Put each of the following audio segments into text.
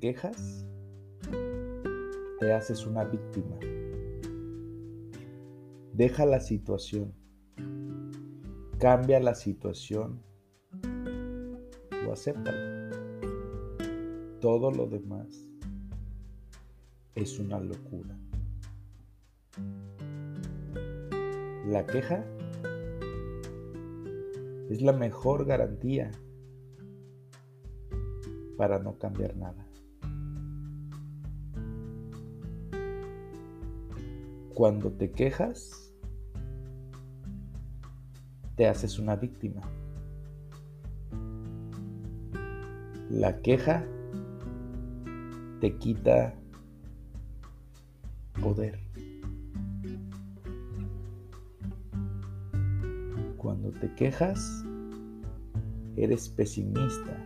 Quejas, te haces una víctima. Deja la situación. Cambia la situación o acéptala. Todo lo demás es una locura. La queja es la mejor garantía para no cambiar nada. Cuando te quejas, te haces una víctima. La queja te quita poder. Cuando te quejas, eres pesimista,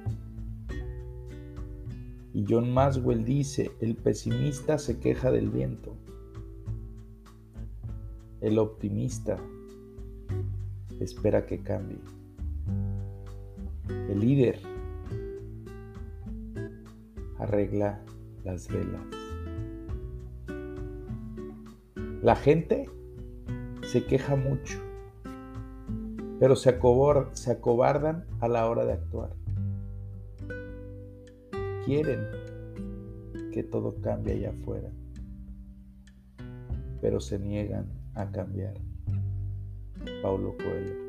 y John Maswell dice, el pesimista se queja del viento. El optimista espera que cambie. El líder arregla las velas. La gente se queja mucho, pero se, acobardan a la hora de actuar quieren que todo cambie allá afuera, pero se niegan a cambiar. Paulo Coelho.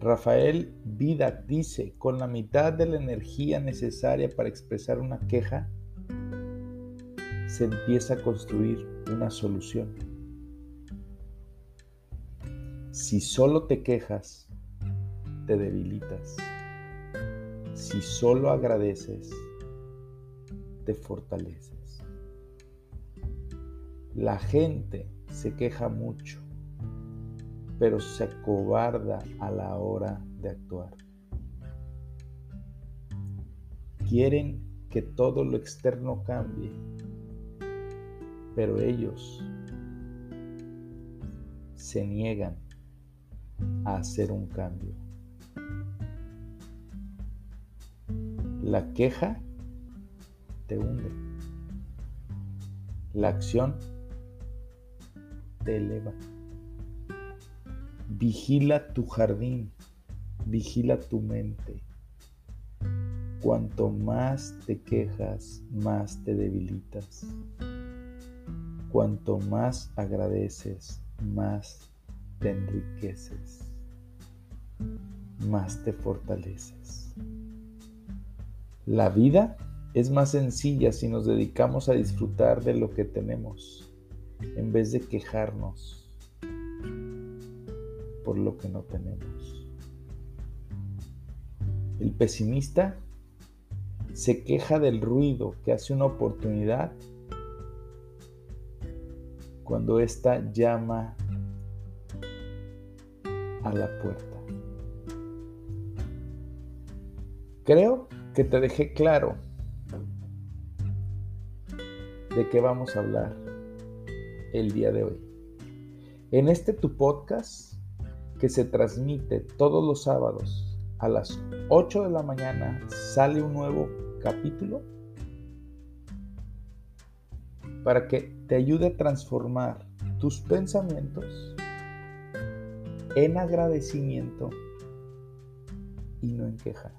Rafael Vida dice, con la mitad de la energía necesaria para expresar una queja, se empieza a construir una solución. Si solo te quejas, te debilitas. Si solo agradeces, te fortaleces. La gente se queja mucho, pero se acobarda a la hora de actuar. Quieren que todo lo externo cambie, pero ellos se niegan a hacer un cambio. La queja te hunde. La acción te eleva. Vigila tu jardín, vigila tu mente. Cuanto más te quejas, más te debilitas. Cuanto más agradeces, más te enriqueces, más te fortaleces. La vida es más sencilla si nos dedicamos a disfrutar de lo que tenemos, en vez de quejarnos por lo que no tenemos. El pesimista se queja del ruido que hace una oportunidad cuando ésta llama a la puerta. Creo que te dejé claro de qué vamos a hablar el día de hoy. En este tu podcast que se transmite todos los sábados a las 8 de la mañana sale un nuevo capítulo para que te ayude a transformar tus pensamientos en agradecimiento y no en queja.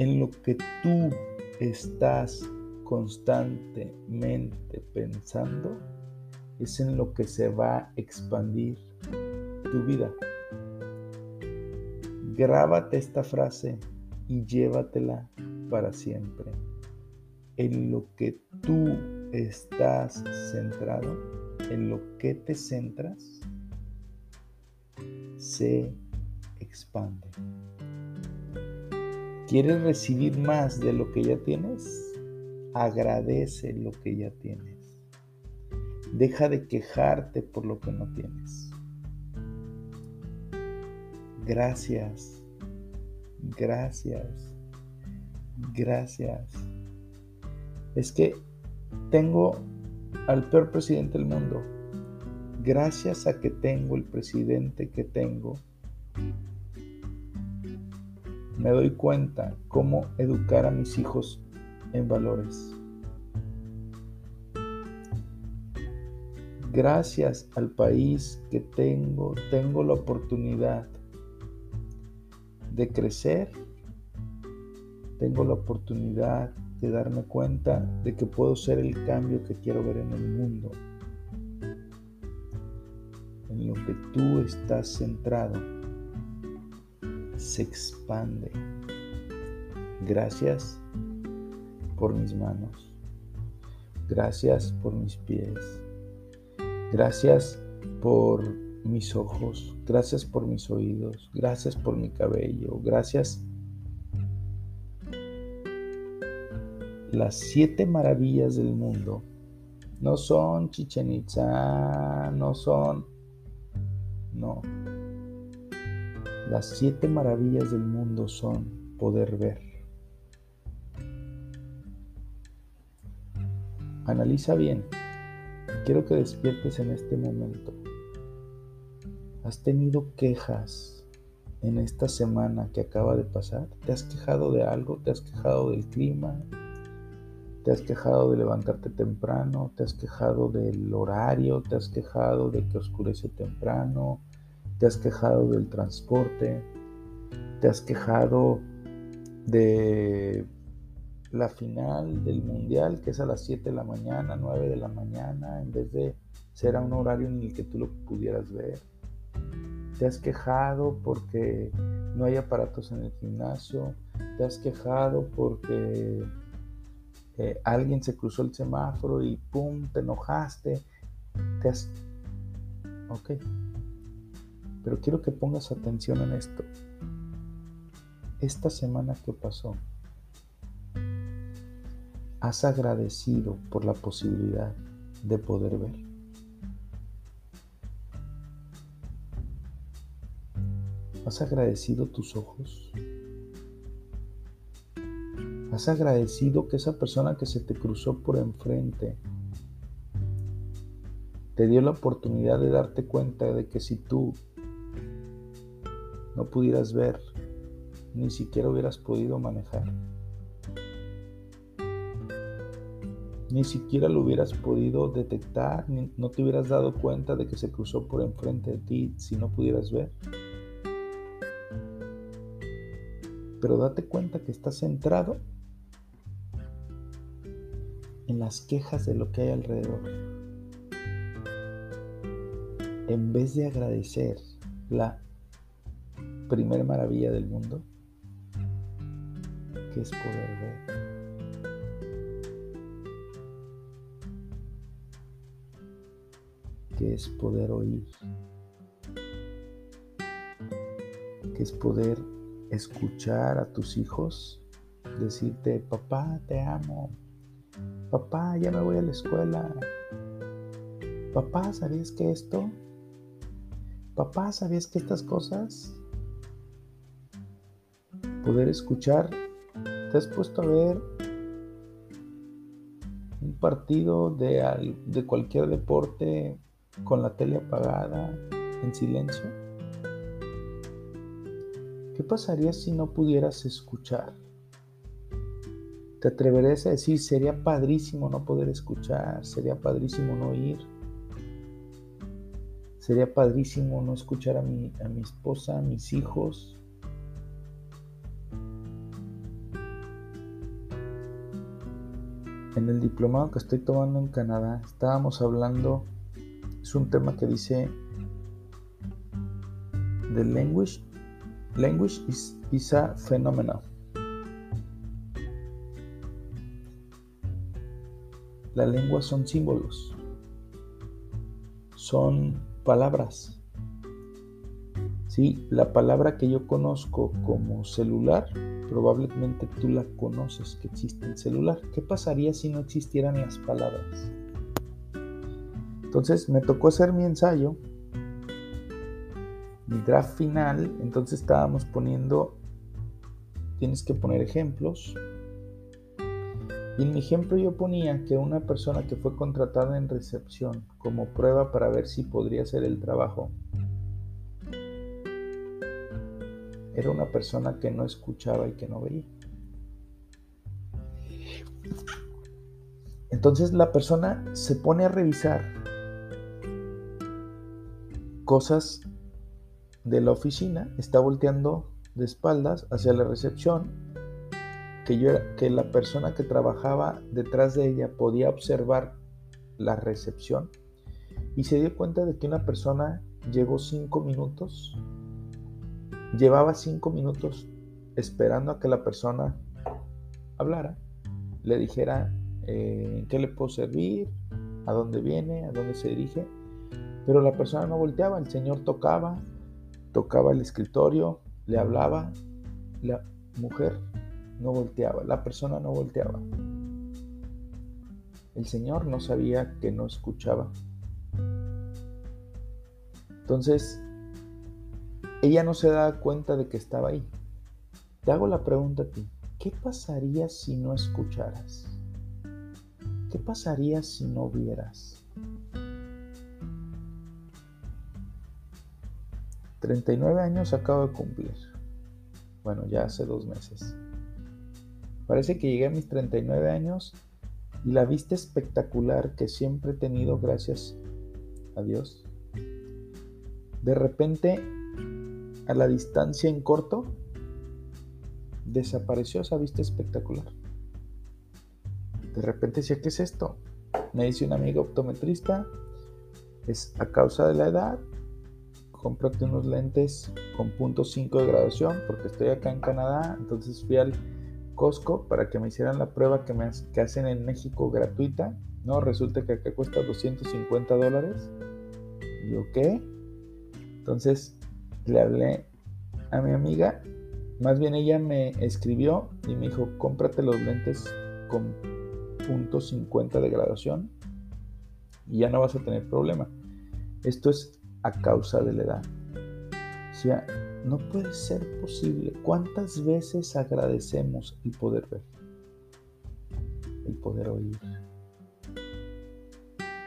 en lo que tú estás constantemente pensando, es en lo que se va a expandir tu vida. Grábate esta frase y llévatela para siempre. En lo que tú estás centrado, en lo que te centras, se expande. ¿Quieres recibir más de lo que ya tienes? Agradece lo que ya tienes. Deja de quejarte por lo que no tienes. Gracias, gracias, gracias. Es que tengo al peor presidente del mundo. Gracias a que tengo el presidente que tengo, me doy cuenta cómo educar a mis hijos en valores. Gracias al país que tengo, tengo la oportunidad de crecer, tengo la oportunidad de darme cuenta de que puedo ser el cambio que quiero ver en el mundo, en lo que tú estás centrado se expande. Gracias por mis manos. Gracias por mis pies. Gracias por mis ojos. Gracias por mis oídos. Gracias por mi cabello. Gracias. Las siete maravillas del mundo no son Chichen Itza, no son... No, las siete maravillas del mundo son poder ver. Analiza bien. Quiero que despiertes en este momento. ¿Has tenido quejas en esta semana que acaba de pasar? ¿Te has quejado de algo? ¿Te has quejado del clima? ¿Te has quejado de levantarte temprano? ¿Te has quejado del horario? ¿Te has quejado de que oscurece temprano? te has quejado del transporte, te has quejado de la final del mundial, que es a las 7 de la mañana, 9 de la mañana, en vez de ser a un horario en el que tú lo pudieras ver. Te has quejado porque no hay aparatos en el gimnasio, te has quejado porque eh, alguien se cruzó el semáforo y pum, te enojaste, te has... Ok, pero quiero que pongas atención en esto. Esta semana que pasó, ¿has agradecido por la posibilidad de poder ver? ¿Has agradecido tus ojos? ¿Has agradecido que esa persona que se te cruzó por enfrente te dio la oportunidad de darte cuenta de que si tú no pudieras ver, ni siquiera hubieras podido manejar. Ni siquiera lo hubieras podido detectar, ni, no te hubieras dado cuenta de que se cruzó por enfrente de ti si no pudieras ver. Pero date cuenta que estás centrado en las quejas de lo que hay alrededor. En vez de agradecer la primera maravilla del mundo, que es poder ver. Es poder oír, que es poder escuchar a tus hijos decirte, papá, te amo, papá, ya me voy a la escuela, papá, ¿sabías que esto? Papá, ¿sabías que estas cosas? poder escuchar. ¿Te has puesto a ver un partido de, de cualquier deporte con la tele apagada, en silencio? ¿Qué pasaría si no pudieras escuchar? ¿Te atreverías a decir, sería padrísimo no poder escuchar, sería padrísimo no oír? Sería padrísimo no escuchar a mi, a mi esposa, a mis hijos, En el diplomado que estoy tomando en Canadá estábamos hablando, es un tema que dice, The language, language is, a phenomenon. La lengua son símbolos, son palabras. Sí, la palabra que yo conozco como celular, probablemente tú la conoces que existe el celular. ¿Qué pasaría si no existieran las palabras? Entonces me tocó hacer mi ensayo, mi draft final, entonces estábamos poniendo, tienes que poner ejemplos. Y en mi ejemplo yo ponía que una persona que fue contratada en recepción como prueba para ver si podría hacer el trabajo, era una persona que no escuchaba y que no veía. Entonces la persona se pone a revisar cosas de la oficina, está volteando de espaldas hacia la recepción, que, yo, que la persona que trabajaba detrás de ella podía observar la recepción y se dio cuenta de que una persona llegó cinco minutos Llevaba cinco minutos esperando a que la persona hablara, le dijera eh, qué le puedo servir, a dónde viene, a dónde se dirige, pero la persona no volteaba, el señor tocaba, tocaba el escritorio, le hablaba, la mujer no volteaba, la persona no volteaba. El señor no sabía que no escuchaba. Entonces, ella no se da cuenta de que estaba ahí. Te hago la pregunta a ti. ¿Qué pasaría si no escucharas? ¿Qué pasaría si no vieras? 39 años acabo de cumplir. Bueno, ya hace dos meses. Parece que llegué a mis 39 años y la vista espectacular que siempre he tenido gracias a Dios. De repente a la distancia en corto, desapareció esa vista espectacular. De repente decía, ¿qué es esto? Me dice un amigo optometrista, es a causa de la edad, cómprate unos lentes con punto .5 de graduación, porque estoy acá en Canadá, entonces fui al Costco para que me hicieran la prueba que, me, hacen en México gratuita, ¿no? Resulta que acá cuesta 250 dólares. Y yo, ¿qué? Entonces le hablé a mi amiga, más bien ella me escribió y me dijo, cómprate los lentes con punto 50 de graduación y ya no vas a tener problema. Esto es a causa de la edad. O sea, no puede ser posible. ¿Cuántas veces agradecemos el poder ver? El poder oír.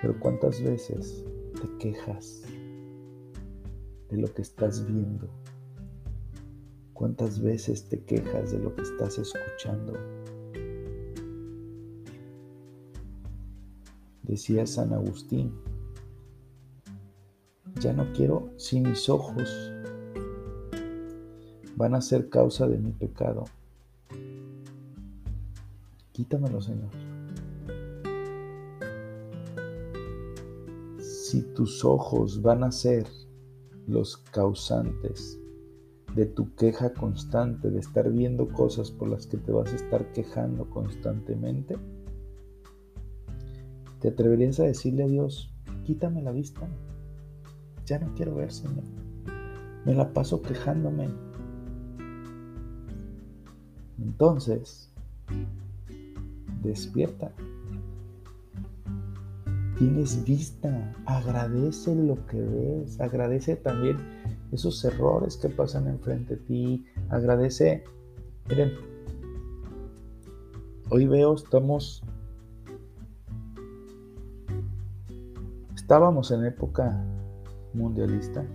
Pero ¿cuántas veces te quejas de lo que estás viendo. ¿Cuántas veces te quejas de lo que estás escuchando? Decía San Agustín, ya no quiero si mis ojos van a ser causa de mi pecado. Quítamelo, Señor. Si tus ojos van a ser los causantes de tu queja constante, de estar viendo cosas por las que te vas a estar quejando constantemente, ¿te atreverías a decirle a Dios, quítame la vista? Ya no quiero ver, Señor. Me la paso quejándome. Entonces, despierta. Tienes vista, agradece lo que ves, agradece también esos errores que pasan enfrente de ti, agradece. Miren, hoy veo, estamos, estábamos en época mundialista.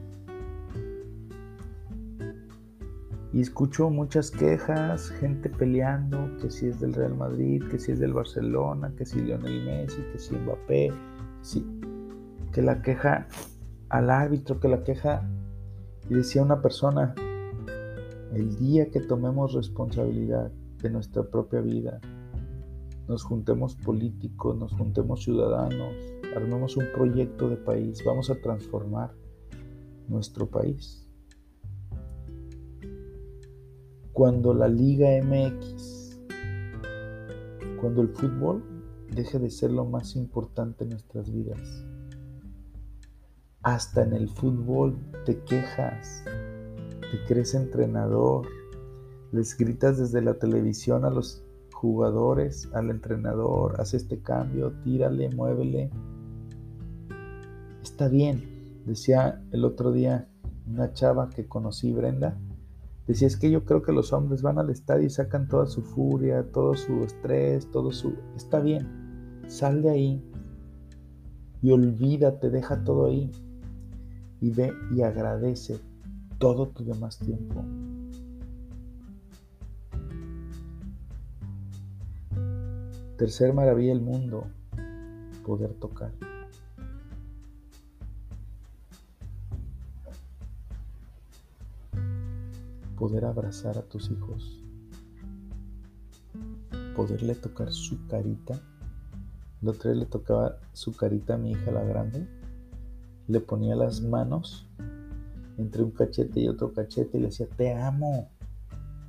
Y escucho muchas quejas, gente peleando, que si es del Real Madrid, que si es del Barcelona, que si Lionel Messi, que si Mbappé, sí, que la queja al árbitro, que la queja, y decía una persona, el día que tomemos responsabilidad de nuestra propia vida, nos juntemos políticos, nos juntemos ciudadanos, armemos un proyecto de país, vamos a transformar nuestro país. Cuando la Liga MX, cuando el fútbol deje de ser lo más importante en nuestras vidas. Hasta en el fútbol te quejas. te crees entrenador, les gritas desde la televisión a los jugadores, al entrenador, haz este cambio, tírale, muévele. Está bien, decía el otro día una chava que conocí, Brenda, decía es que yo creo que los hombres van al estadio y sacan toda su furia, todo su estrés, todo su... Está bien, sal de ahí y olvídate, deja todo ahí y ve y agradece todo tu demás tiempo. Tercer maravilla del mundo, poder tocar. Poder abrazar a tus hijos. Poderle tocar su carita. Otro día le tocaba su carita a mi hija la grande. Le ponía las manos entre un cachete y otro cachete y le decía, te amo.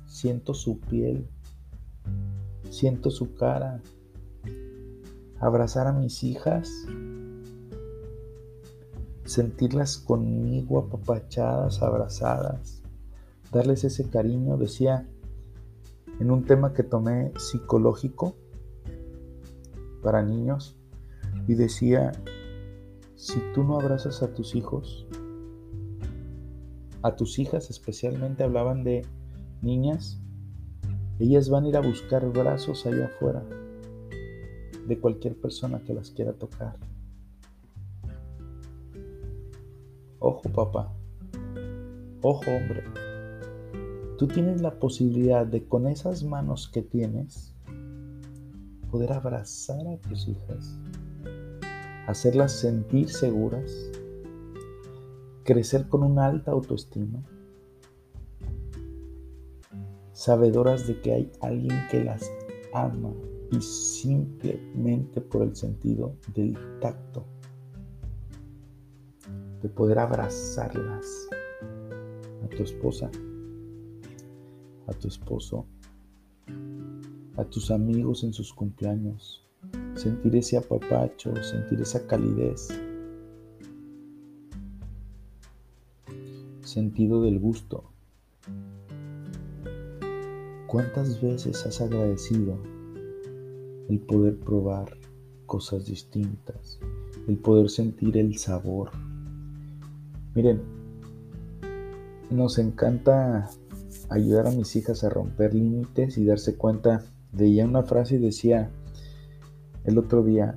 Siento su piel. Siento su cara abrazar a mis hijas, sentirlas conmigo apapachadas, abrazadas, darles ese cariño, decía en un tema que tomé psicológico para niños y decía, si tú no abrazas a tus hijos, a tus hijas especialmente hablaban de niñas, ellas van a ir a buscar brazos allá afuera de cualquier persona que las quiera tocar. Ojo papá, ojo hombre, tú tienes la posibilidad de con esas manos que tienes poder abrazar a tus hijas, hacerlas sentir seguras, crecer con una alta autoestima, sabedoras de que hay alguien que las ama y simplemente por el sentido del tacto, de poder abrazarlas a tu esposa, a tu esposo, a tus amigos en sus cumpleaños, sentir ese apapacho, sentir esa calidez, sentido del gusto. ¿Cuántas veces has agradecido el poder probar cosas distintas, el poder sentir el sabor. Miren, nos encanta ayudar a mis hijas a romper límites y darse cuenta. Leía una frase y decía el otro día,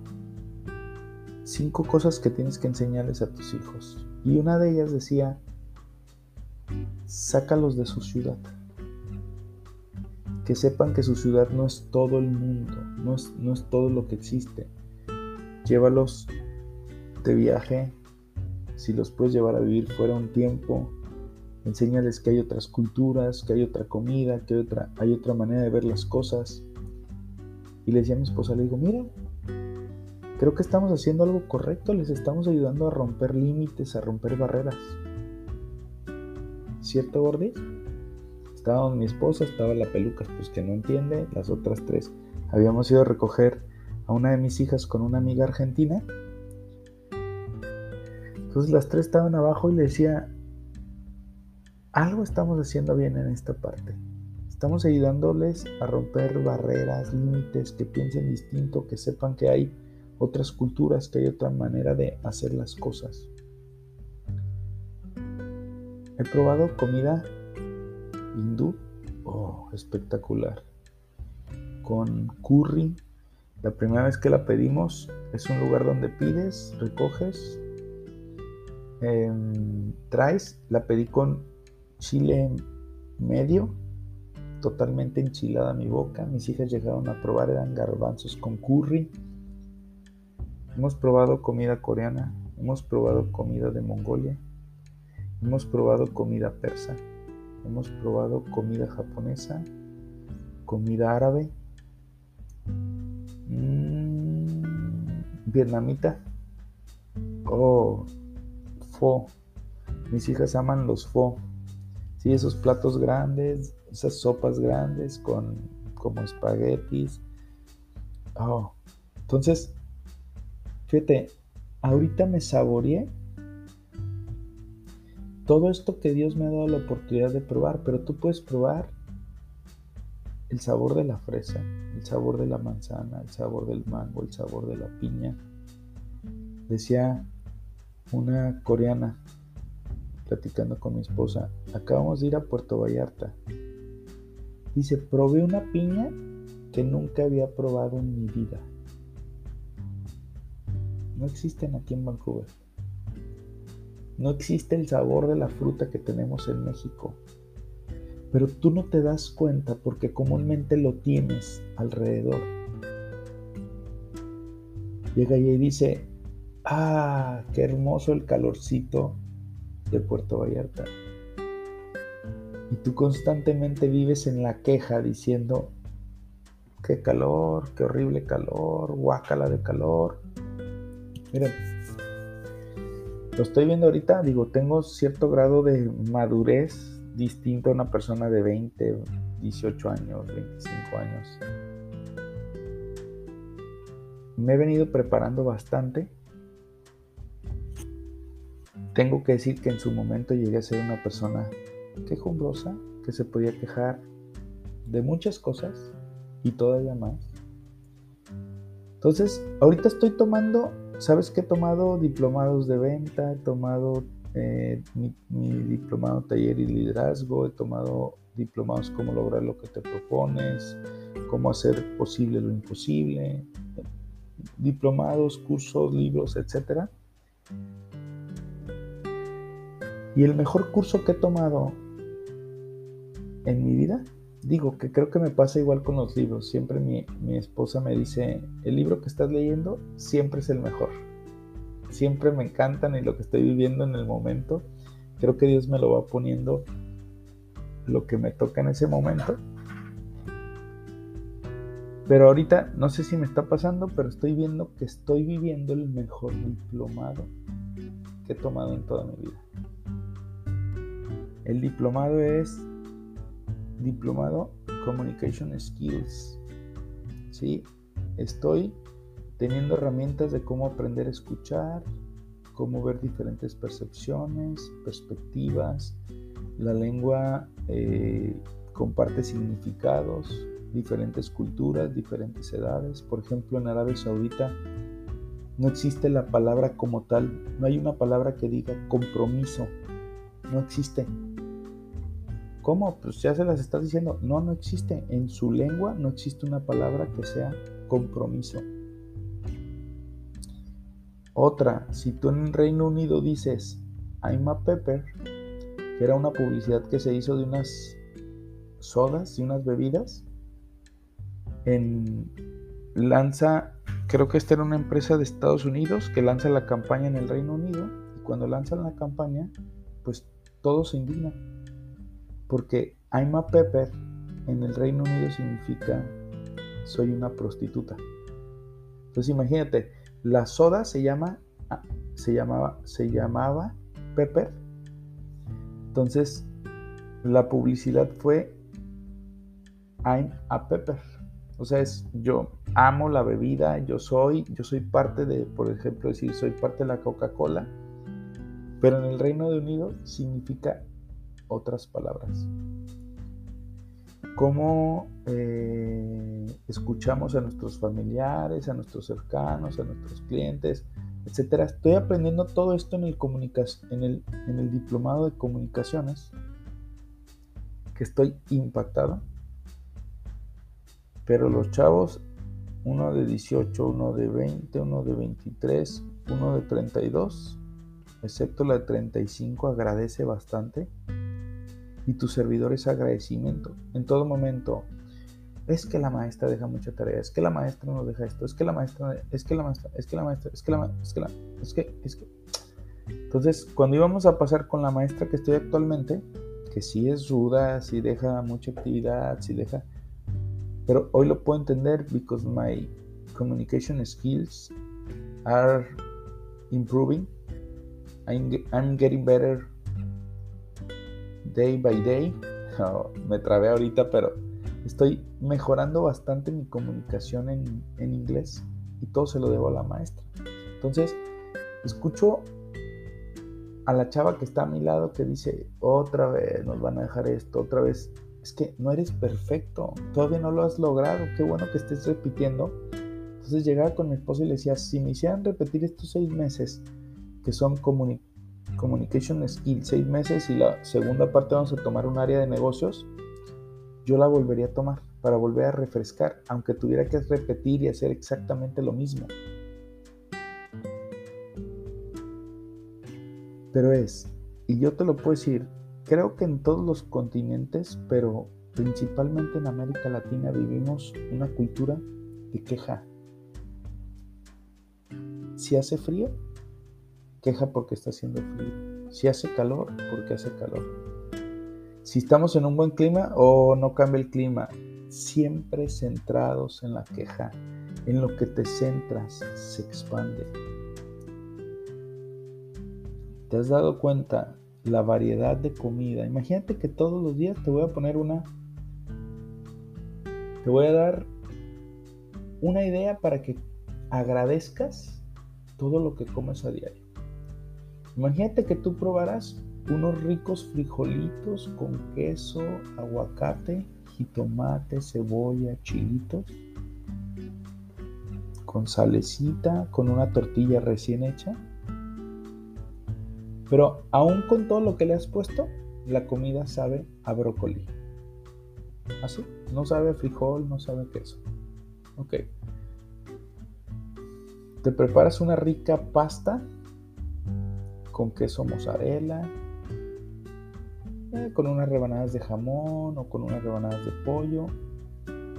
cinco cosas que tienes que enseñarles a tus hijos. Y una de ellas decía, sácalos de su ciudad que sepan que su ciudad no es todo el mundo, no es, no es todo lo que existe. Llévalos de viaje, si los puedes llevar a vivir fuera un tiempo, enséñales que hay otras culturas, que hay otra comida, que hay otra, hay otra manera de ver las cosas. Y le decía a mi esposa, le digo, mira, creo que estamos haciendo algo correcto, les estamos ayudando a romper límites, a romper barreras. ¿Cierto, Gordis? Estaba mi esposa, estaba la peluca, pues que no entiende, las otras tres. Habíamos ido a recoger a una de mis hijas con una amiga argentina. Entonces las tres estaban abajo y le decía, algo estamos haciendo bien en esta parte. Estamos ayudándoles a romper barreras, límites, que piensen distinto, que sepan que hay otras culturas, que hay otra manera de hacer las cosas. He probado comida hindú, oh, espectacular. Con curry, la primera vez que la pedimos es un lugar donde pides, recoges, em, traes, la pedí con chile medio, totalmente enchilada mi boca. Mis hijas llegaron a probar, eran garbanzos con curry. Hemos probado comida coreana, hemos probado comida de Mongolia, hemos probado comida persa. Hemos probado comida japonesa, comida árabe, mmm, vietnamita. Oh, pho. Mis hijas aman los pho. Sí, esos platos grandes, esas sopas grandes con como espaguetis. Oh, entonces, fíjate, ahorita me saboreé todo esto que Dios me ha dado la oportunidad de probar, pero tú puedes probar el sabor de la fresa, el sabor de la manzana, el sabor del mango, el sabor de la piña. Decía una coreana platicando con mi esposa, acabamos de ir a Puerto Vallarta. Dice, probé una piña que nunca había probado en mi vida. No existen aquí en Vancouver. No existe el sabor de la fruta que tenemos en México. Pero tú no te das cuenta porque comúnmente lo tienes alrededor. Llega y dice, ah, qué hermoso el calorcito de Puerto Vallarta. Y tú constantemente vives en la queja diciendo, qué calor, qué horrible calor, guácala de calor. Miren, lo estoy viendo ahorita, digo, tengo cierto grado de madurez distinto a una persona de 20, 18 años, 25 años. Me he venido preparando bastante. Tengo que decir que en su momento llegué a ser una persona quejumbrosa, que se podía quejar de muchas cosas y todavía más. Entonces, ahorita estoy tomando, ¿sabes qué he tomado? Diplomados de venta, he tomado eh, mi, diplomado taller y liderazgo, he tomado diplomados cómo lograr lo que te propones, cómo hacer posible lo imposible, diplomados, cursos, libros, etc. Y el mejor curso que he tomado en mi vida, digo que creo que me pasa igual con los libros, siempre mi, mi esposa me dice, el libro que estás leyendo siempre es el mejor siempre me encantan y lo que estoy viviendo en el momento, creo que Dios me lo va poniendo lo que me toca en ese momento. Pero ahorita no sé si me está pasando, pero estoy viendo que estoy viviendo el mejor diplomado que he tomado en toda mi vida. El diplomado es Diplomado Communication Skills. Sí, estoy teniendo herramientas de cómo aprender a escuchar, cómo ver diferentes percepciones, perspectivas. La lengua eh, comparte significados, diferentes culturas, diferentes edades. Por ejemplo, en Arabia Saudita no existe la palabra como tal, no hay una palabra que diga compromiso, no existe. ¿Cómo? Pues ya se las estás diciendo. No, no existe. En su lengua no existe una palabra que sea compromiso. Otra, si tú en el Reino Unido dices I'm a pepper, que era una publicidad que se hizo de unas sodas y unas bebidas, en lanza, creo que esta era una empresa de Estados Unidos que lanza la campaña en el Reino Unido y cuando lanzan la campaña, pues todo se indigna. Porque I'm a pepper en el Reino Unido significa soy una prostituta. Entonces imagínate, la soda se llama, ah, se llamaba, se llamaba Pepper. Entonces, la publicidad fue I'm a Pepper. O sea, es yo amo la bebida, yo soy, yo soy parte de, por ejemplo, decir, soy parte de la Coca-Cola, pero en el Reino Unido significa otras palabras cómo eh, escuchamos a nuestros familiares, a nuestros cercanos, a nuestros clientes, etcétera. Estoy aprendiendo todo esto en el, en en el diplomado de comunicaciones, que estoy impactado. Pero los chavos, uno de 18, uno de 20, uno de 23, uno de 32, excepto la de 35, agradece bastante y tu servidor es agradecimiento en todo momento. Es que la maestra deja mucha tarea, es que la maestra no deja esto, es que la maestra, es que la maestra, es que la maestra, es que la maestra, es que la, es que, es que. Entonces, cuando íbamos a pasar con la maestra que estoy actualmente, que sí es ruda, sí deja mucha actividad, sí deja, pero hoy lo puedo entender because my communication skills are improving. I'm getting better day by day. me trabé ahorita, pero estoy mejorando bastante mi comunicación en, en inglés y todo se lo debo a la maestra. Entonces, escucho a la chava que está a mi lado que dice, otra vez nos van a dejar esto, otra vez. Es que no eres perfecto, todavía no lo has logrado, qué bueno que estés repitiendo. Entonces llegaba con mi esposa y le decía, si me hicieran repetir estos seis meses, que son communication skills, seis meses y la segunda parte vamos a tomar un área de negocios, yo la volvería a tomar para volver a refrescar, aunque tuviera que repetir y hacer exactamente lo mismo. Pero es, y yo te lo puedo decir, creo que en todos los continentes, pero principalmente en América Latina vivimos una cultura de queja. Si hace frío, queja porque está haciendo frío. Si hace calor, porque hace calor. Si estamos en un buen clima o no cambia el clima, siempre centrados en la queja. En lo que te centras se expande. ¿Te has dado cuenta la variedad de comida? Imagínate que todos los días te voy a poner una... Te voy a dar una idea para que agradezcas todo lo que comes a diario. Imagínate que tú probaras unos ricos frijolitos con queso, aguacate, jitomate, cebolla, chilitos, con salecita, con una tortilla recién hecha pero aún con todo lo que le has puesto, la comida sabe a brócoli. Así, no sabe a frijol, no sabe a queso. Ok. Te preparas una rica pasta con queso mozzarella, eh, con unas rebanadas de jamón o con unas rebanadas de pollo.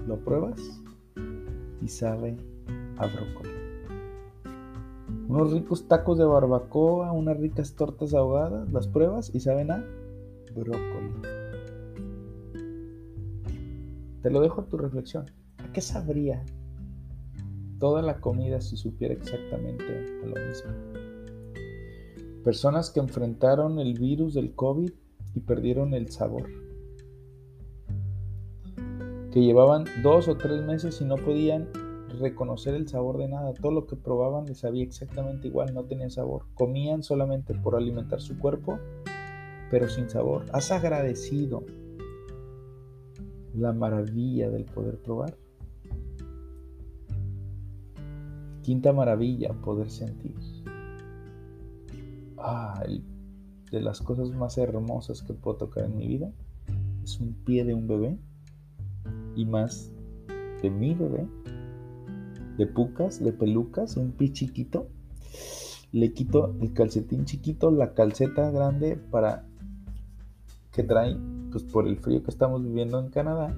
Lo pruebas y sabe a brócoli unos ricos tacos de barbacoa, unas ricas tortas ahogadas, las pruebas y saben a brócoli. Te lo dejo a tu reflexión. ¿A qué sabría toda la comida si supiera exactamente a lo mismo? Personas que enfrentaron el virus del COVID y perdieron el sabor. Que llevaban dos o tres meses y no podían reconocer el sabor de nada. Todo lo que probaban les sabía exactamente igual, no tenía sabor. Comían solamente por alimentar su cuerpo, pero sin sabor. ¿Has agradecido la maravilla del poder probar? Quinta maravilla, poder sentir. Ah, de las cosas más hermosas que puedo tocar en mi vida es un pie de un bebé y más de mi bebé de pucas, de pelucas, un pi chiquito. Le quito el calcetín chiquito, la calceta grande para que trae, pues por el frío que estamos viviendo en Canadá.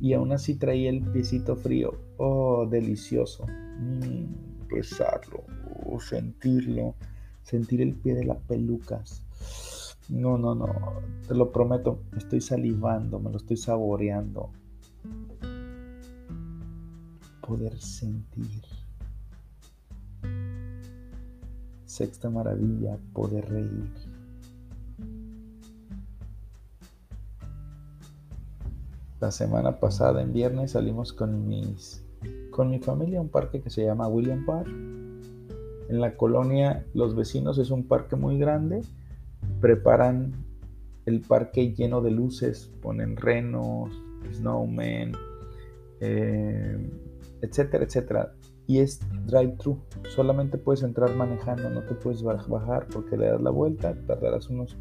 Y aún así traía el piecito frío. Oh, delicioso. Mm, besarlo, oh, sentirlo, sentir el pie de las pelucas. No, no, no, te lo prometo, estoy salivando, me lo estoy saboreando poder sentir. Sexta maravilla, poder reír. La semana pasada, en viernes, salimos con mis con mi familia a un parque que se llama William Park. En la colonia Los Vecinos es un parque muy grande. Preparan el parque lleno de luces, ponen renos, snowmen, eh, etcétera, etcétera. Y es drive-thru. Solamente puedes entrar manejando, no te puedes bajar porque le das la vuelta, tardarás unos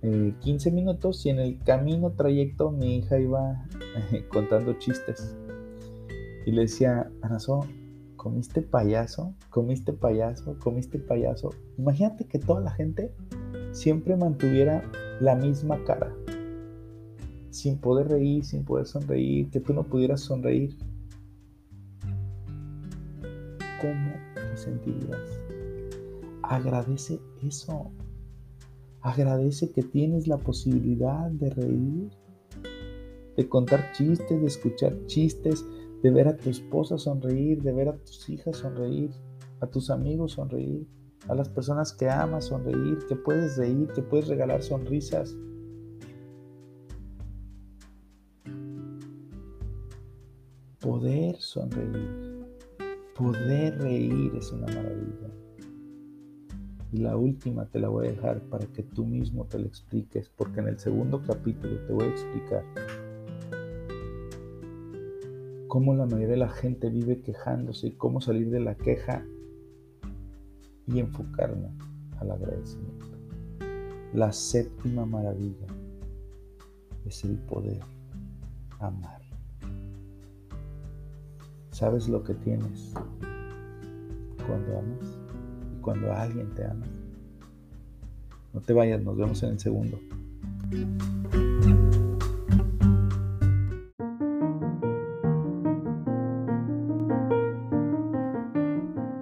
15 eh, minutos y en el camino trayecto mi hija iba contando chistes. Y le decía, Anaso, ¿comiste payaso? ¿Comiste payaso? ¿Comiste payaso? Imagínate que toda la gente siempre mantuviera la misma cara. Sin poder reír, sin poder sonreír, que tú no pudieras sonreír ¿cómo te sentirías? Agradece eso. Agradece que tienes la posibilidad de reír, de contar chistes, de escuchar chistes, de ver a tu esposa sonreír, de ver a tus hijas sonreír, a tus amigos sonreír, a las personas que amas sonreír, que puedes reír, que puedes regalar sonrisas. Poder sonreír. Poder reír es una maravilla. Y la última te la voy a dejar para que tú mismo te la expliques, porque en el segundo capítulo te voy a explicar cómo la mayoría de la gente vive quejándose y cómo salir de la queja y enfocarme al agradecimiento. La séptima maravilla es el poder amar. ¿Sabes lo que tienes cuando amas? Y cuando alguien te ama. No te vayas, nos vemos en el segundo.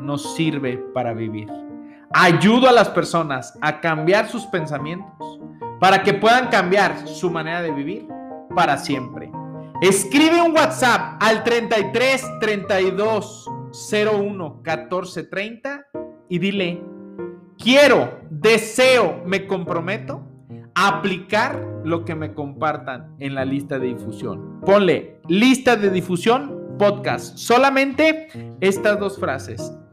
no sirve para vivir. Ayudo a las personas a cambiar sus pensamientos para que puedan cambiar su manera de vivir para siempre. Escribe un WhatsApp al 33 32 01 14 30 y dile, quiero, deseo, me comprometo a aplicar lo que me compartan en la lista de difusión. Ponle lista de difusión podcast. Solamente estas dos frases.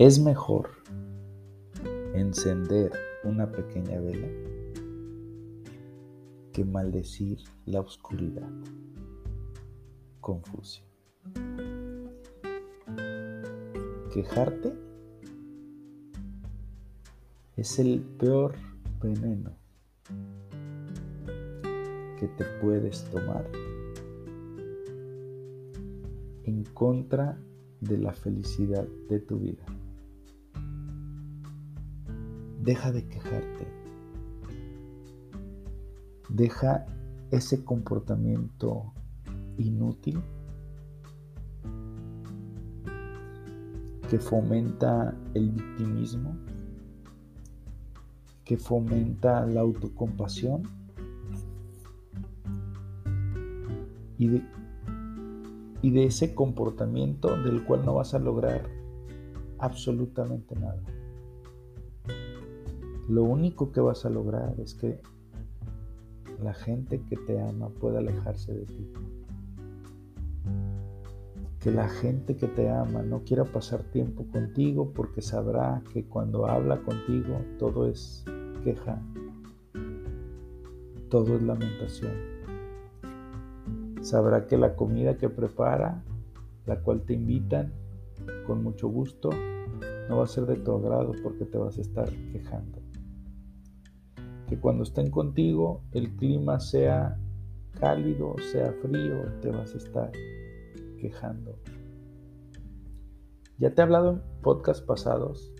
Es mejor encender una pequeña vela que maldecir la oscuridad. Confucio. Quejarte es el peor veneno que te puedes tomar en contra de la felicidad de tu vida. Deja de quejarte. Deja ese comportamiento inútil que fomenta el victimismo, que fomenta la autocompasión y de, y de ese comportamiento del cual no vas a lograr absolutamente nada lo único que vas a lograr es que la gente que te ama pueda alejarse de ti. Que la gente que te ama no quiera pasar tiempo contigo porque sabrá que cuando habla contigo todo es queja, todo es lamentación. Sabrá que la comida que prepara, la cual te invitan con mucho gusto, no va a ser de tu agrado porque te vas a estar quejando que cuando estén contigo el clima sea cálido, sea frío, te vas a estar quejando. Ya te he hablado en podcasts pasados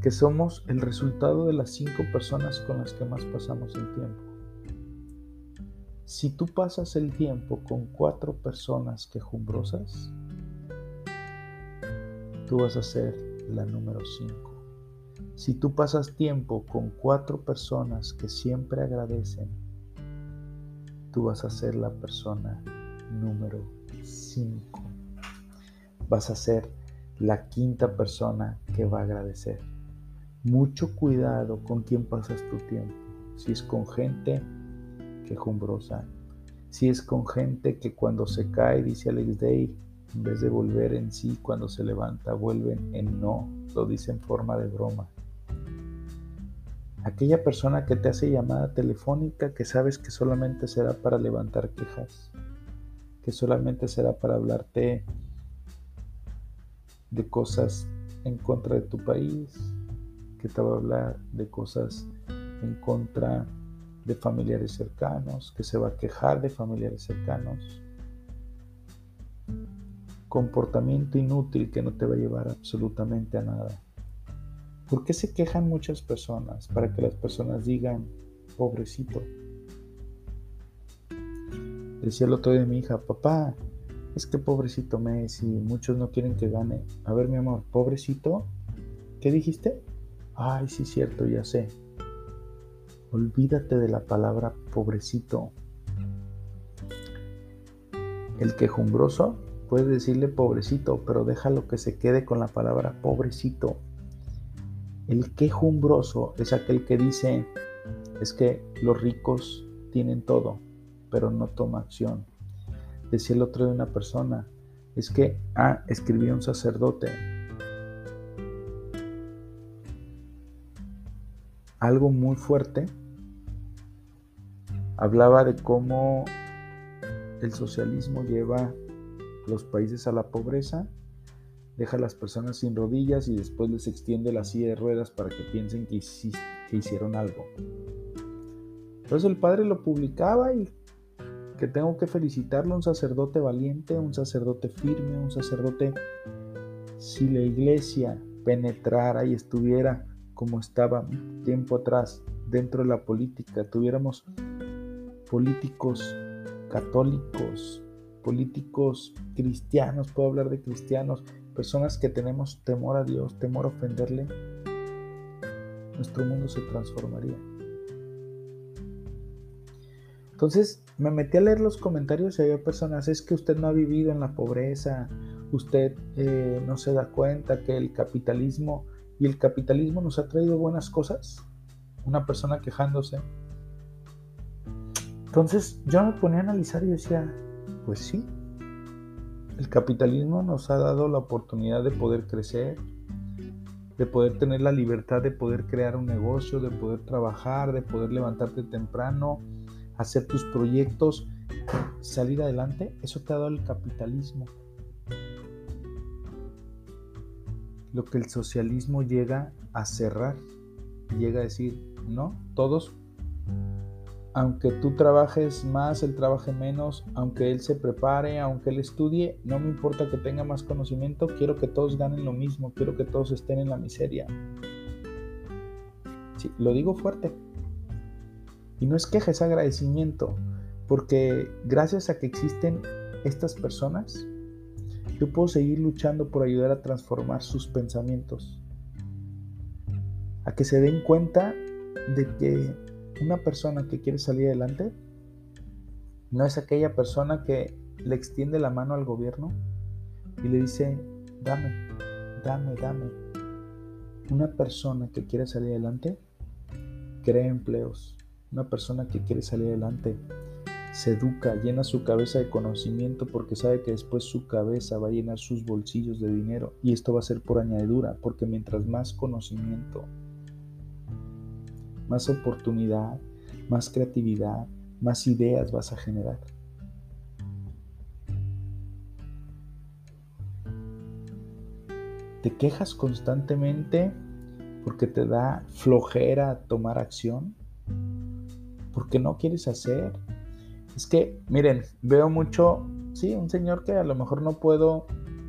que somos el resultado de las cinco personas con las que más pasamos el tiempo. Si tú pasas el tiempo con cuatro personas quejumbrosas, tú vas a ser la número cinco. Si tú pasas tiempo con cuatro personas que siempre agradecen, tú vas a ser la persona número cinco. Vas a ser la quinta persona que va a agradecer. Mucho cuidado con quién pasas tu tiempo. Si es con gente quejumbrosa, si es con gente que cuando se cae, dice Alex Day, en vez de volver en sí, cuando se levanta, vuelven en no, lo dice en forma de broma. Aquella persona que te hace llamada telefónica que sabes que solamente será para levantar quejas, que solamente será para hablarte de cosas en contra de tu país, que te va a hablar de cosas en contra de familiares cercanos, que se va a quejar de familiares cercanos. Comportamiento inútil que no te va a llevar absolutamente a nada. ¿Por qué se quejan muchas personas? Para que las personas digan, pobrecito. Decía el otro día mi hija, papá, es que pobrecito Messi, muchos no quieren que gane. A ver, mi amor, pobrecito, ¿qué dijiste? Ay, sí, cierto, ya sé. Olvídate de la palabra pobrecito. El quejumbroso puede decirle pobrecito, pero déjalo que se quede con la palabra pobrecito. El quejumbroso es aquel que dice, es que los ricos tienen todo, pero no toma acción. Decía el otro de una persona, es que, ah, escribió un sacerdote, algo muy fuerte Hablaba de cómo el socialismo lleva los países a la pobreza, deja a las personas sin rodillas y después les extiende la silla de ruedas para que piensen que, hicieron algo. Entonces el padre lo publicaba y que tengo que felicitarlo, un sacerdote valiente, un sacerdote firme, un sacerdote, si la iglesia penetrara y estuviera como estaba tiempo atrás dentro de la política, tuviéramos políticos católicos, políticos cristianos, puedo hablar de cristianos, personas que tenemos temor a Dios, temor a ofenderle, nuestro mundo se transformaría. Entonces me metí a leer los comentarios y había personas, es que usted no ha vivido en la pobreza, usted eh, no se da cuenta que el capitalismo y el capitalismo nos ha traído buenas cosas. Una persona quejándose, entonces yo me ponía a analizar y decía, pues sí, el capitalismo nos ha dado la oportunidad de poder crecer, de poder tener la libertad de poder crear un negocio, de poder trabajar, de poder levantarte temprano, hacer tus proyectos, salir adelante. Eso te ha dado el capitalismo. Lo que el socialismo llega a cerrar, llega a decir, no, todos aunque tú trabajes más, él trabaje menos, aunque él se prepare, aunque él estudie, no me importa que tenga más conocimiento, quiero que todos ganen lo mismo, quiero que todos estén en la miseria. Sí, lo digo fuerte. Y no es queja, es agradecimiento, porque gracias a que existen estas personas, yo puedo seguir luchando por ayudar a transformar sus pensamientos, a que se den cuenta de que una persona que quiere salir adelante no es aquella persona que le extiende la mano al gobierno y le dice, dame, dame, dame. Una persona que quiere salir adelante crea empleos. Una persona que quiere salir adelante se educa, llena su cabeza de conocimiento porque sabe que después su cabeza va a llenar sus bolsillos de dinero. Y esto va a ser por añadidura, porque mientras más conocimiento, más oportunidad, más creatividad, más ideas vas a generar. ¿Te quejas constantemente porque te da flojera tomar acción? ¿Porque no quieres hacer? Es que, miren, veo mucho, sí, un señor que a lo mejor no puedo,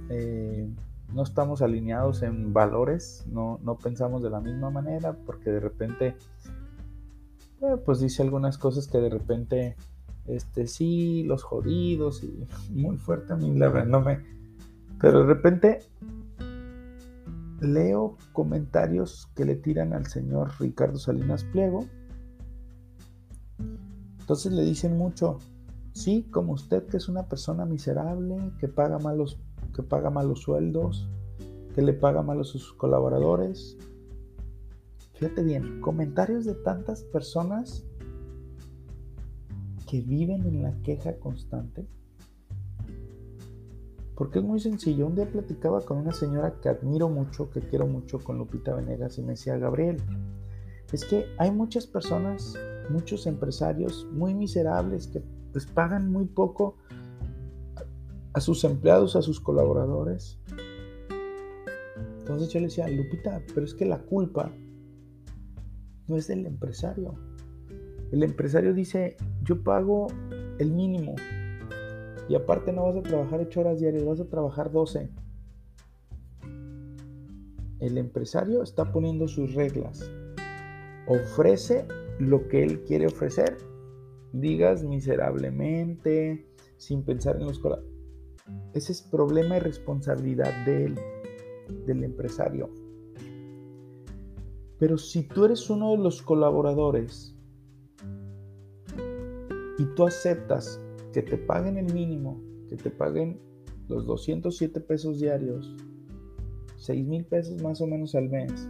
eh, no estamos alineados en valores, no, no pensamos de la misma manera, porque de repente eh, pues dice algunas cosas que de repente, este, sí, los jodidos y muy fuerte a mí, la verdad, no me... Pero de repente leo comentarios que le tiran al señor Ricardo Salinas Pliego. Entonces le dicen mucho, sí, como usted que es una persona miserable, que paga malos, que paga malos sueldos, que le paga malos a sus colaboradores, Fíjate bien, comentarios de tantas personas que viven en la queja constante. Porque es muy sencillo. Un día platicaba con una señora que admiro mucho, que quiero mucho, con Lupita Venegas, y me decía, Gabriel, es que hay muchas personas, muchos empresarios muy miserables que les pagan muy poco a sus empleados, a sus colaboradores. Entonces yo le decía, Lupita, pero es que la culpa no es del empresario. El empresario dice, yo pago el mínimo y aparte no vas a trabajar 8 horas diarias, vas a trabajar 12. El empresario está poniendo sus reglas. Ofrece lo que él quiere ofrecer. Digas miserablemente, sin pensar en los ese es problema y responsabilidad de él, del empresario. Pero si tú eres uno de los colaboradores y tú aceptas que te paguen el mínimo, que te paguen los 207 pesos diarios, 6 mil pesos más o menos al mes,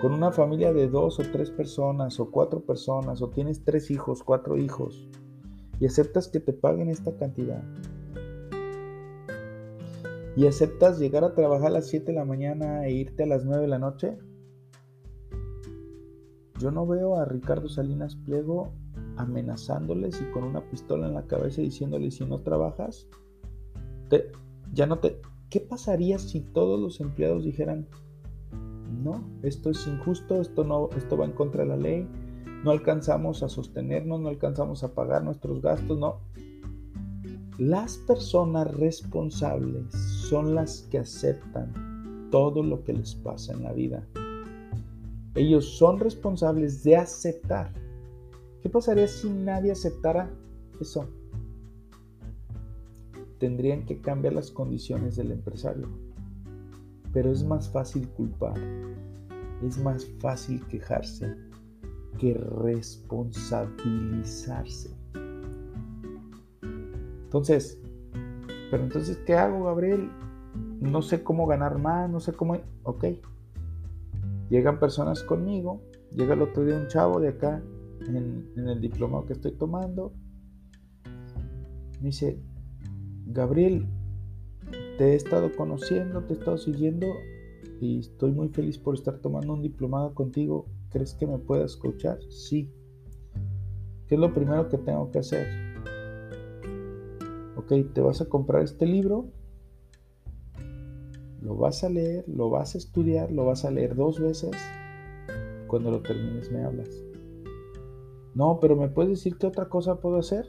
con una familia de dos o tres personas o cuatro personas, o tienes tres hijos, cuatro hijos, y aceptas que te paguen esta cantidad, y aceptas llegar a trabajar a las 7 de la mañana e irte a las 9 de la noche, yo no veo a Ricardo Salinas Pliego amenazándoles y con una pistola en la cabeza diciéndoles si no trabajas, ya no te... ¿Qué pasaría si todos los empleados dijeran, no, esto es injusto, esto, no, esto va en contra de la ley, no alcanzamos a sostenernos, no alcanzamos a pagar nuestros gastos, no, las personas responsables son las que aceptan todo lo que les pasa en la vida. Ellos son responsables de aceptar. ¿Qué pasaría si nadie aceptara eso? Tendrían que cambiar las condiciones del empresario. Pero es más fácil culpar, es más fácil quejarse que responsabilizarse. Entonces, pero entonces, ¿qué hago, Gabriel? No sé cómo ganar más, no sé cómo... Ok. Llegan personas conmigo, llega el otro día un chavo de acá, en, el diplomado que estoy tomando, me dice, Gabriel, te he estado conociendo, te he estado siguiendo y estoy muy feliz por estar tomando un diplomado contigo. ¿Crees que me puedas escuchar? Sí. ¿Qué es lo primero que tengo que hacer? Ok, te vas a comprar este libro, lo vas a leer, lo vas a estudiar, lo vas a leer dos veces, cuando lo termines me hablas. No, pero ¿me puedes decir qué otra cosa puedo hacer?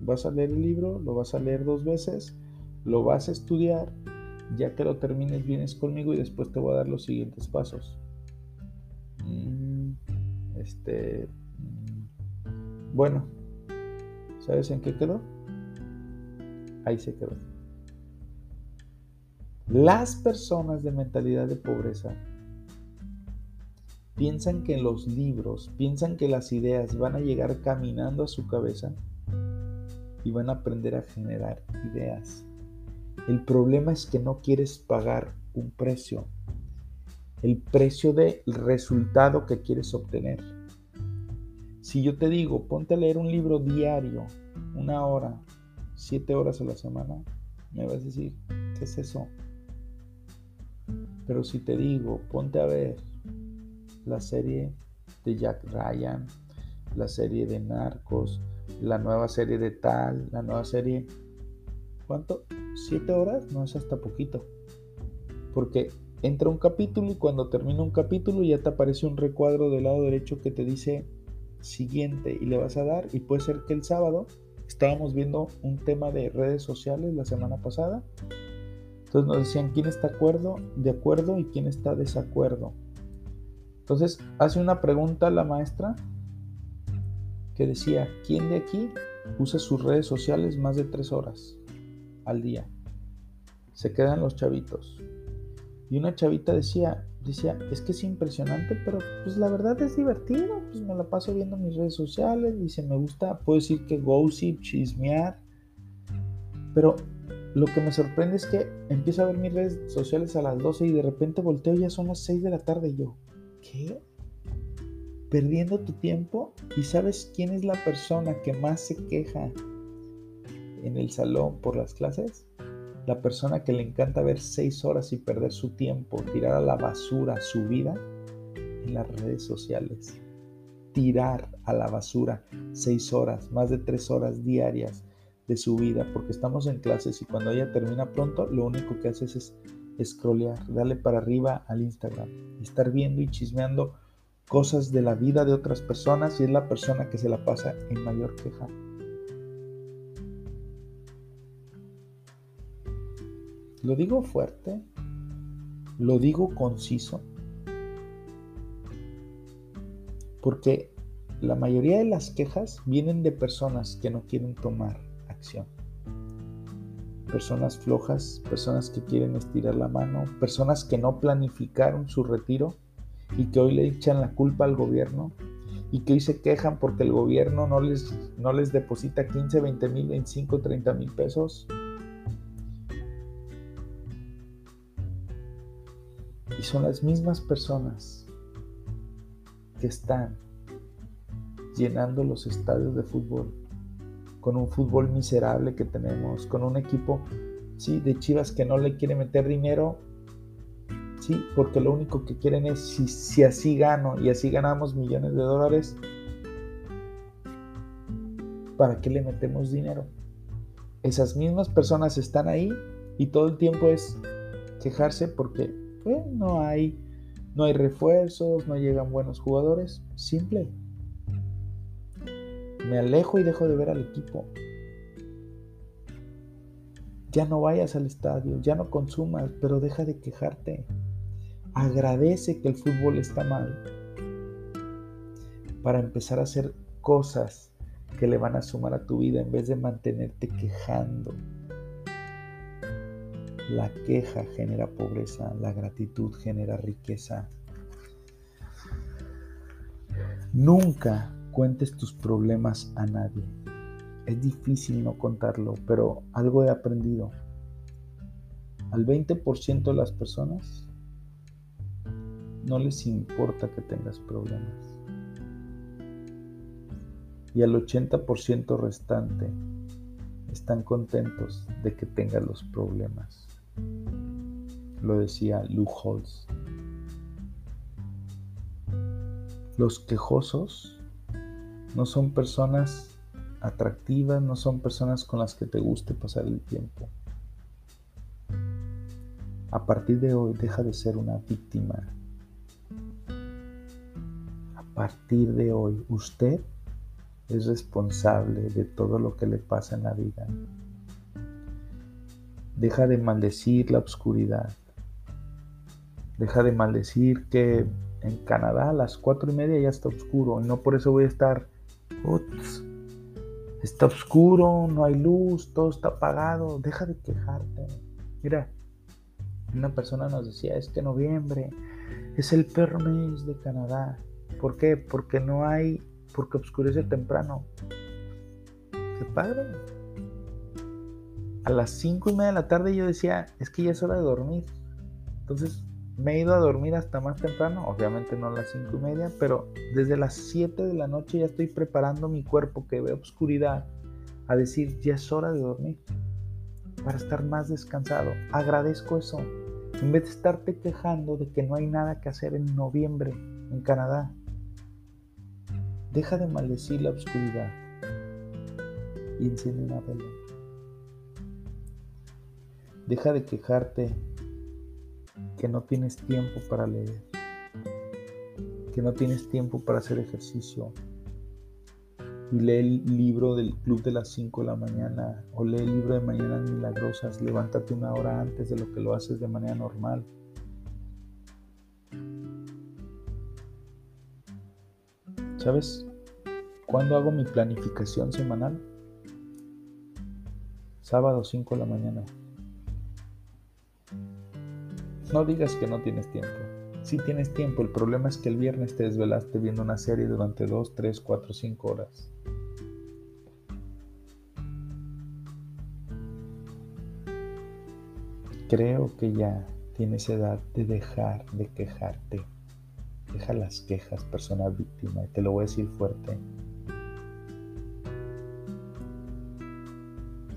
Vas a leer el libro, lo vas a leer dos veces, lo vas a estudiar, ya que lo termines vienes conmigo y después te voy a dar los siguientes pasos. Mm, este, mm, bueno, ¿sabes en qué quedó? Ahí se quedó. Las personas de mentalidad de pobreza piensan que los libros, piensan que las ideas van a llegar caminando a su cabeza y van a aprender a generar ideas. El problema es que no quieres pagar un precio, el precio del resultado que quieres obtener. Si yo te digo, ponte a leer un libro diario, una hora, siete horas a la semana, me vas a decir, ¿qué es eso? Pero si te digo, ponte a ver la serie de Jack Ryan, la serie de Narcos, la nueva serie de tal, la nueva serie... ¿Cuánto? ¿Siete horas? No es hasta poquito. Porque entra un capítulo y cuando termina un capítulo ya te aparece un recuadro del lado derecho que te dice siguiente y le vas a dar y puede ser que el sábado Estábamos viendo un tema de redes sociales la semana pasada. Entonces nos decían quién está acuerdo, de acuerdo y quién está desacuerdo. Entonces hace una pregunta la maestra que decía, ¿quién de aquí usa sus redes sociales más de tres horas al día? Se quedan los chavitos. Y una chavita decía, decía, es que es impresionante, pero pues la verdad es divertido, pues me la paso viendo mis redes sociales, dice, me gusta, puedo decir que gossip, chismear, pero lo que me sorprende es que empiezo a ver mis redes sociales a las 12 y de repente volteo y ya son las 6 de la tarde y yo, ¿qué? Perdiendo tu tiempo y sabes quién es la persona que más se queja en el salón por las clases? La persona que le encanta ver seis horas y perder su tiempo, tirar a la basura su vida en las redes sociales. Tirar a la basura seis horas, más de tres horas diarias de su vida, porque estamos en clases y cuando ella termina pronto, lo único que haces es scrollear, darle para arriba al Instagram, estar viendo y chismeando cosas de la vida de otras personas y es la persona que se la pasa en mayor queja. Lo digo fuerte, lo digo conciso, porque la mayoría de las quejas vienen de personas que no quieren tomar acción. Personas flojas, personas que quieren estirar la mano, personas que no planificaron su retiro y que hoy le echan la culpa al gobierno y que hoy se quejan porque el gobierno no les, no les deposita 15, 20 mil, 25, 30 mil pesos Y son las mismas personas que están llenando los estadios de fútbol con un fútbol miserable que tenemos, con un equipo, sí, de Chivas que no le quiere meter dinero, sí, porque lo único que quieren es si, si así gano y así ganamos millones de dólares, ¿para qué le metemos dinero? Esas mismas personas están ahí y todo el tiempo es quejarse porque no hay, no hay refuerzos, no llegan buenos jugadores. Simple. Me alejo y dejo de ver al equipo. Ya no vayas al estadio, ya no consumas, pero deja de quejarte. Agradece que el fútbol está mal para empezar a hacer cosas que le van a sumar a tu vida en vez de mantenerte quejando. La queja genera pobreza, la gratitud genera riqueza. Nunca cuentes tus problemas a nadie. Es difícil no contarlo, pero algo he aprendido. Al 20% de las personas no les importa que tengas problemas. Y al 80% restante están contentos de que tengas los problemas lo decía Lou Holtz. Los quejosos no son personas atractivas, no son personas con las que te guste pasar el tiempo. A partir de hoy deja de ser una víctima. A partir de hoy usted es responsable de todo lo que le pasa en la vida. Deja de maldecir la oscuridad. Deja de maldecir que en Canadá a las cuatro y media ya está oscuro y no por eso voy a estar. está oscuro, no hay luz, todo está apagado. Deja de quejarte. Mira, una persona nos decía, es que noviembre es el peor mes de Canadá. ¿Por qué? Porque no hay, porque oscurece temprano. Qué padre a las 5 y media de la tarde yo decía, es que ya es hora de dormir. Entonces me he ido a dormir hasta más temprano, obviamente no a las 5 y media, pero desde las 7 de la noche ya estoy preparando mi cuerpo que ve oscuridad a decir, ya es hora de dormir, para estar más descansado. Agradezco eso. En vez de estarte quejando de que no hay nada que hacer en noviembre en Canadá, deja de maldecir la oscuridad y enciende una vela. Deja de quejarte que no tienes tiempo para leer, que no tienes tiempo para hacer ejercicio. Y lee el libro del club de las 5 de la mañana o lee el libro de Mañanas Milagrosas. Levántate una hora antes de lo que lo haces de manera normal. ¿Sabes? ¿Cuándo hago mi planificación semanal? Sábado 5 de la mañana. No digas que no tienes tiempo. Si tienes tiempo, el problema es que el viernes te desvelaste viendo una serie durante 2, 3, 4, 5 horas. Creo que ya tienes edad de dejar de quejarte. Deja las quejas, persona víctima, y te lo voy a decir fuerte.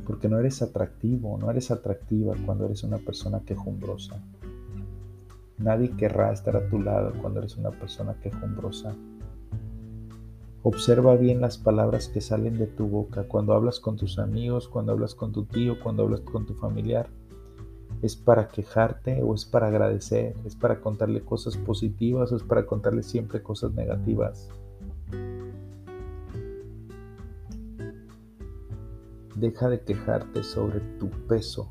Porque no eres atractivo, no eres atractiva cuando eres una persona quejumbrosa. Nadie querrá estar a tu lado cuando eres una persona quejumbrosa. Observa bien las palabras que salen de tu boca cuando hablas con tus amigos, cuando hablas con tu tío, cuando hablas con tu familiar. ¿Es para quejarte o es para agradecer? ¿Es para contarle cosas positivas o es para contarle siempre cosas negativas? Deja de quejarte sobre tu peso.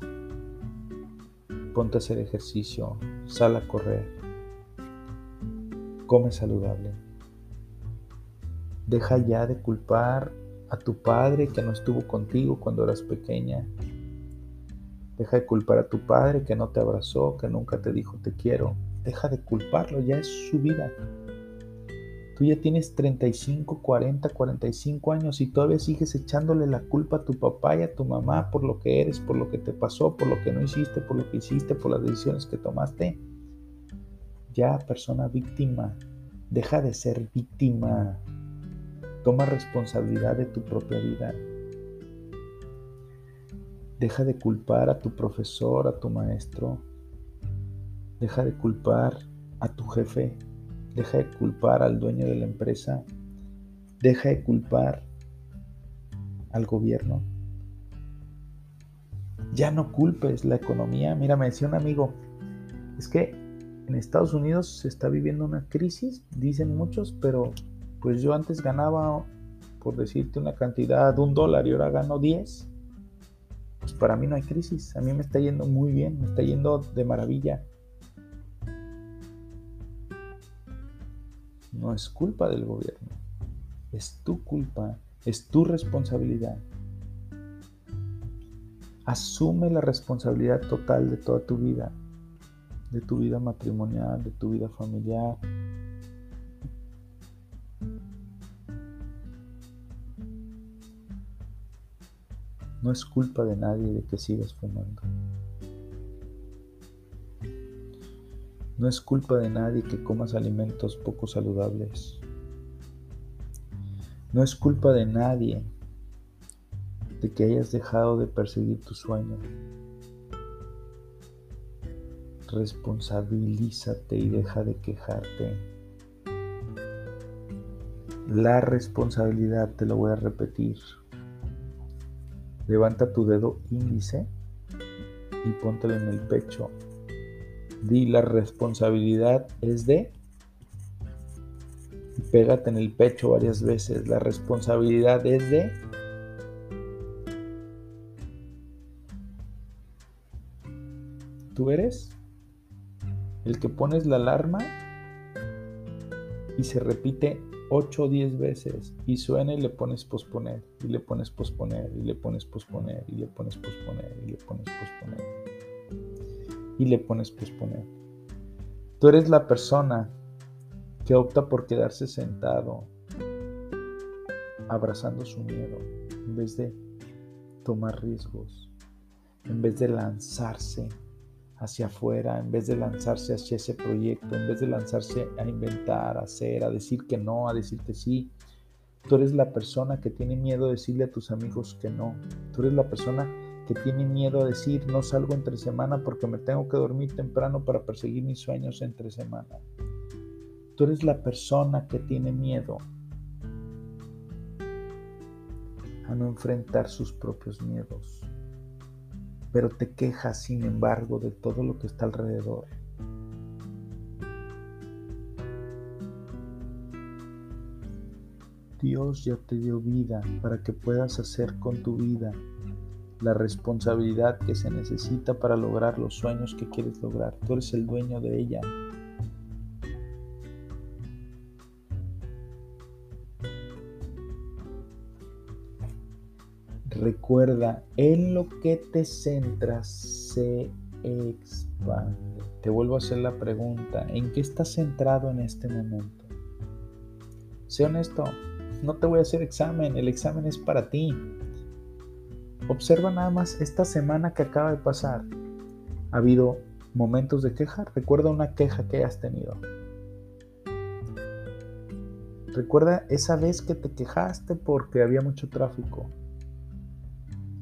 Ponte a hacer ejercicio, sal a correr, come saludable. Deja ya de culpar a tu padre que no estuvo contigo cuando eras pequeña. Deja de culpar a tu padre que no te abrazó, que nunca te dijo te quiero. Deja de culparlo, ya es su vida. Tú ya tienes 35, 40, 45 años y todavía sigues echándole la culpa a tu papá y a tu mamá por lo que eres, por lo que te pasó, por lo que no hiciste, por lo que hiciste, por las decisiones que tomaste. Ya, persona víctima, deja de ser víctima. Toma responsabilidad de tu propia vida. Deja de culpar a tu profesor, a tu maestro. Deja de culpar a tu jefe, Deja de culpar al dueño de la empresa. Deja de culpar al gobierno. Ya no culpes la economía. Mira, me decía un amigo, es que en Estados Unidos se está viviendo una crisis, dicen muchos, pero pues yo antes ganaba, por decirte una cantidad, de un dólar y ahora gano 10. Pues para mí no hay crisis, a mí me está yendo muy bien, me está yendo de maravilla. No es culpa del gobierno, es tu culpa, es tu responsabilidad. Asume la responsabilidad total de toda tu vida, de tu vida matrimonial, de tu vida familiar. No es culpa de nadie de que sigas fumando. No es culpa de nadie que comas alimentos poco saludables. No es culpa de nadie de que hayas dejado de perseguir tu sueño. Responsabilízate y deja de quejarte. La responsabilidad, te lo voy a repetir. Levanta tu dedo índice y póntelo en el pecho Di la responsabilidad es de. pégate en el pecho varias veces. La responsabilidad es de. Tú eres el que pones la alarma y se repite 8 o 10 veces y suena y le pones posponer y le pones posponer y le pones posponer y le pones posponer y le pones posponer y le pones posponer. Tú eres la persona que opta por quedarse sentado, abrazando su miedo, en vez de tomar riesgos, en vez de lanzarse hacia afuera, en vez de lanzarse hacia ese proyecto, en vez de lanzarse a inventar, a hacer, a decir que no, a decir que sí. Tú eres la persona que tiene miedo de decirle a tus amigos que no. Tú eres la persona que tiene miedo a decir no salgo entre semana porque me tengo que dormir temprano para perseguir mis sueños entre semana. Tú eres la persona que tiene miedo a no enfrentar sus propios miedos, pero te quejas sin embargo de todo lo que está alrededor. Dios ya te dio vida para que puedas hacer con tu vida la responsabilidad que se necesita para lograr los sueños que quieres lograr. Tú eres el dueño de ella. Recuerda, en lo que te centras se expande. Te vuelvo a hacer la pregunta, ¿en qué estás centrado en este momento? Sé honesto, no te voy a hacer examen, el examen es para ti. Observa nada más esta semana que acaba de pasar. ¿Ha habido momentos de queja? Recuerda una queja que hayas tenido. Recuerda esa vez que te quejaste porque había mucho tráfico.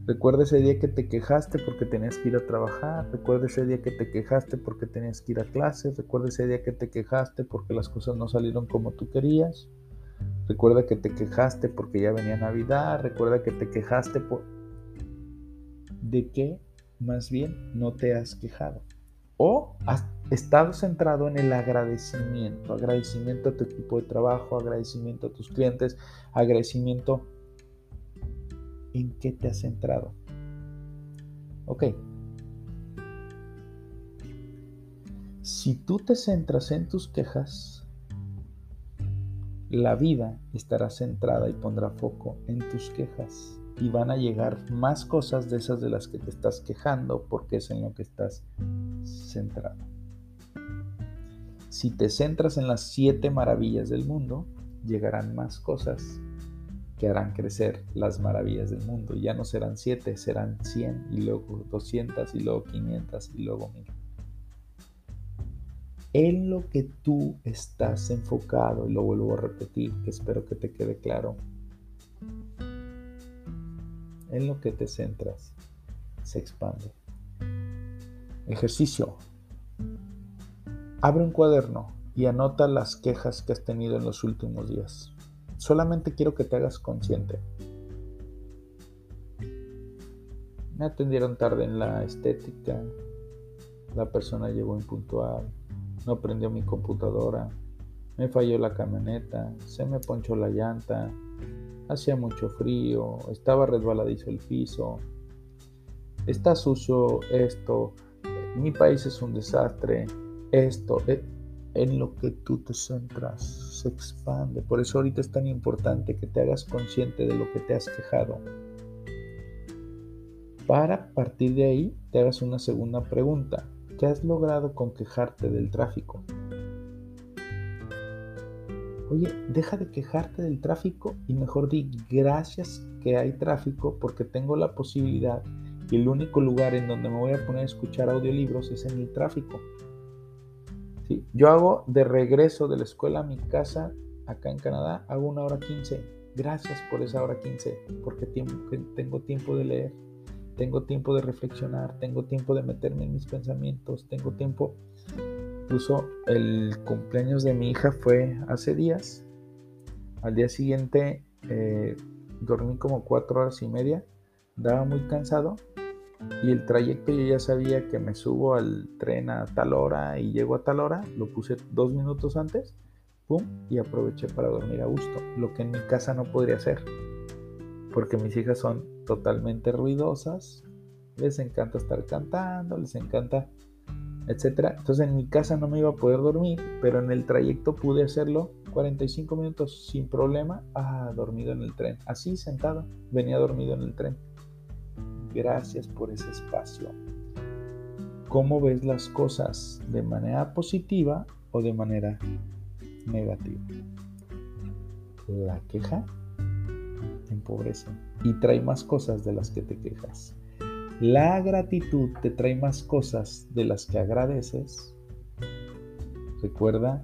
Recuerda ese día que te quejaste porque tenías que ir a trabajar. Recuerda ese día que te quejaste porque tenías que ir a clases. Recuerda ese día que te quejaste porque las cosas no salieron como tú querías. Recuerda que te quejaste porque ya venía Navidad. Recuerda que te quejaste por... ¿De qué más bien no te has quejado. O has estado centrado en el agradecimiento. Agradecimiento a tu equipo de trabajo, agradecimiento a tus clientes, agradecimiento. ¿En qué te has centrado? Ok. Si tú te centras en tus quejas, la vida estará centrada y pondrá foco en tus quejas y van a llegar más cosas de esas de las que te estás quejando porque es en lo que estás centrado. Si te centras en las siete maravillas del mundo, llegarán más cosas que harán crecer las maravillas del mundo. Ya no serán siete, serán cien y luego doscientas y luego quinientas y luego mil. En lo que tú estás enfocado, y lo vuelvo a repetir, que espero que te quede claro, en lo que te centras se expande. Ejercicio. Abre un cuaderno y anota las quejas que has tenido en los últimos días. Solamente quiero que te hagas consciente. Me atendieron tarde en la estética. La persona llegó impuntual. No prendió mi computadora. Me falló la camioneta. Se me ponchó la llanta hacía mucho frío, estaba resbaladizo el piso, está sucio esto, mi país es un desastre, esto, eh, en lo que tú te centras se expande. Por eso ahorita es tan importante que te hagas consciente de lo que te has quejado. Para partir de ahí te hagas una segunda pregunta. ¿Qué has logrado con quejarte del tráfico? Oye, deja de quejarte del tráfico y mejor di gracias que hay tráfico porque tengo la posibilidad y el único lugar en donde me voy a poner a escuchar audiolibros es en el tráfico. ¿Sí? Yo hago de regreso de la escuela a mi casa acá en Canadá, hago una hora 15. Gracias por esa hora 15, porque tengo tiempo de leer, tengo tiempo de reflexionar, tengo tiempo de meterme en mis pensamientos, tengo tiempo Incluso el cumpleaños de mi hija fue hace días. Al día siguiente eh, dormí como cuatro horas y media. Daba muy cansado. Y el trayecto yo ya sabía que me subo al tren a tal hora y llego a tal hora. Lo puse dos minutos antes. Pum. Y aproveché para dormir a gusto. Lo que en mi casa no podría hacer. Porque mis hijas son totalmente ruidosas. Les encanta estar cantando. Les encanta etcétera. Entonces en mi casa no me iba a poder dormir, pero en el trayecto pude hacerlo 45 minutos sin problema. Ah, dormido en el tren. Así sentado, venía dormido en el tren. Gracias por ese espacio. ¿Cómo ves las cosas? ¿De manera positiva o de manera negativa? La queja empobrece y trae más cosas de las que te quejas. La gratitud te trae más cosas de las que agradeces. Recuerda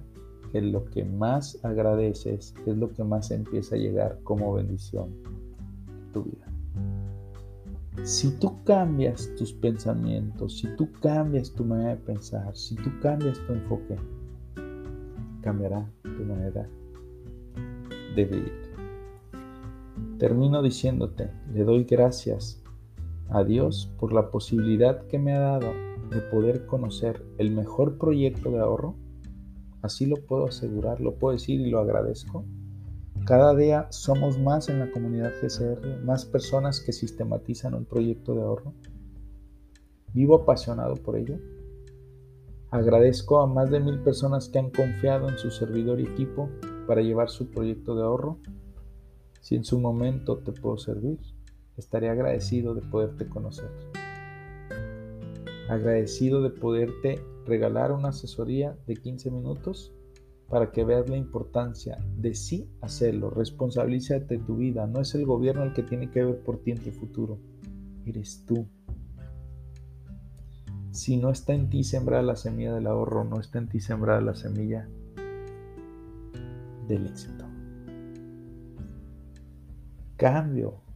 que lo que más agradeces es lo que más empieza a llegar como bendición en tu vida. Si tú cambias tus pensamientos, si tú cambias tu manera de pensar, si tú cambias tu enfoque, cambiará tu manera de vivir. Termino diciéndote, le doy gracias a Dios por la posibilidad que me ha dado de poder conocer el mejor proyecto de ahorro. Así lo puedo asegurar, lo puedo decir y lo agradezco. Cada día somos más en la comunidad GCR, más personas que sistematizan un proyecto de ahorro. Vivo apasionado por ello. Agradezco a más de mil personas que han confiado en su servidor y equipo para llevar su proyecto de ahorro. Si en su momento te puedo servir, Estaré agradecido de poderte conocer. Agradecido de poderte regalar una asesoría de 15 minutos para que veas la importancia de sí hacerlo. Responsabilízate de tu vida. No es el gobierno el que tiene que ver por ti en tu futuro. Eres tú. Si no está en ti sembrada la semilla del ahorro, no está en ti sembrada la semilla del éxito. Cambio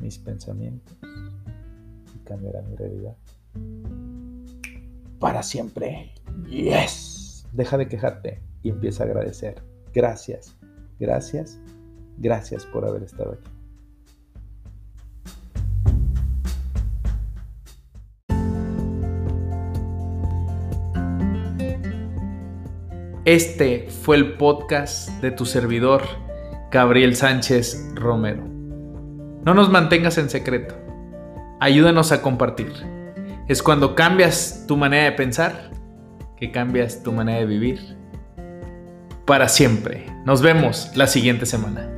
mis pensamientos y cambiará mi realidad. Para siempre. Yes. Deja de quejarte y empieza a agradecer. Gracias, gracias, gracias por haber estado aquí. Este fue el podcast de tu servidor, Gabriel Sánchez Romero. No nos mantengas en secreto. Ayúdanos a compartir. Es cuando cambias tu manera de pensar que cambias tu manera de vivir para siempre. Nos vemos la siguiente semana.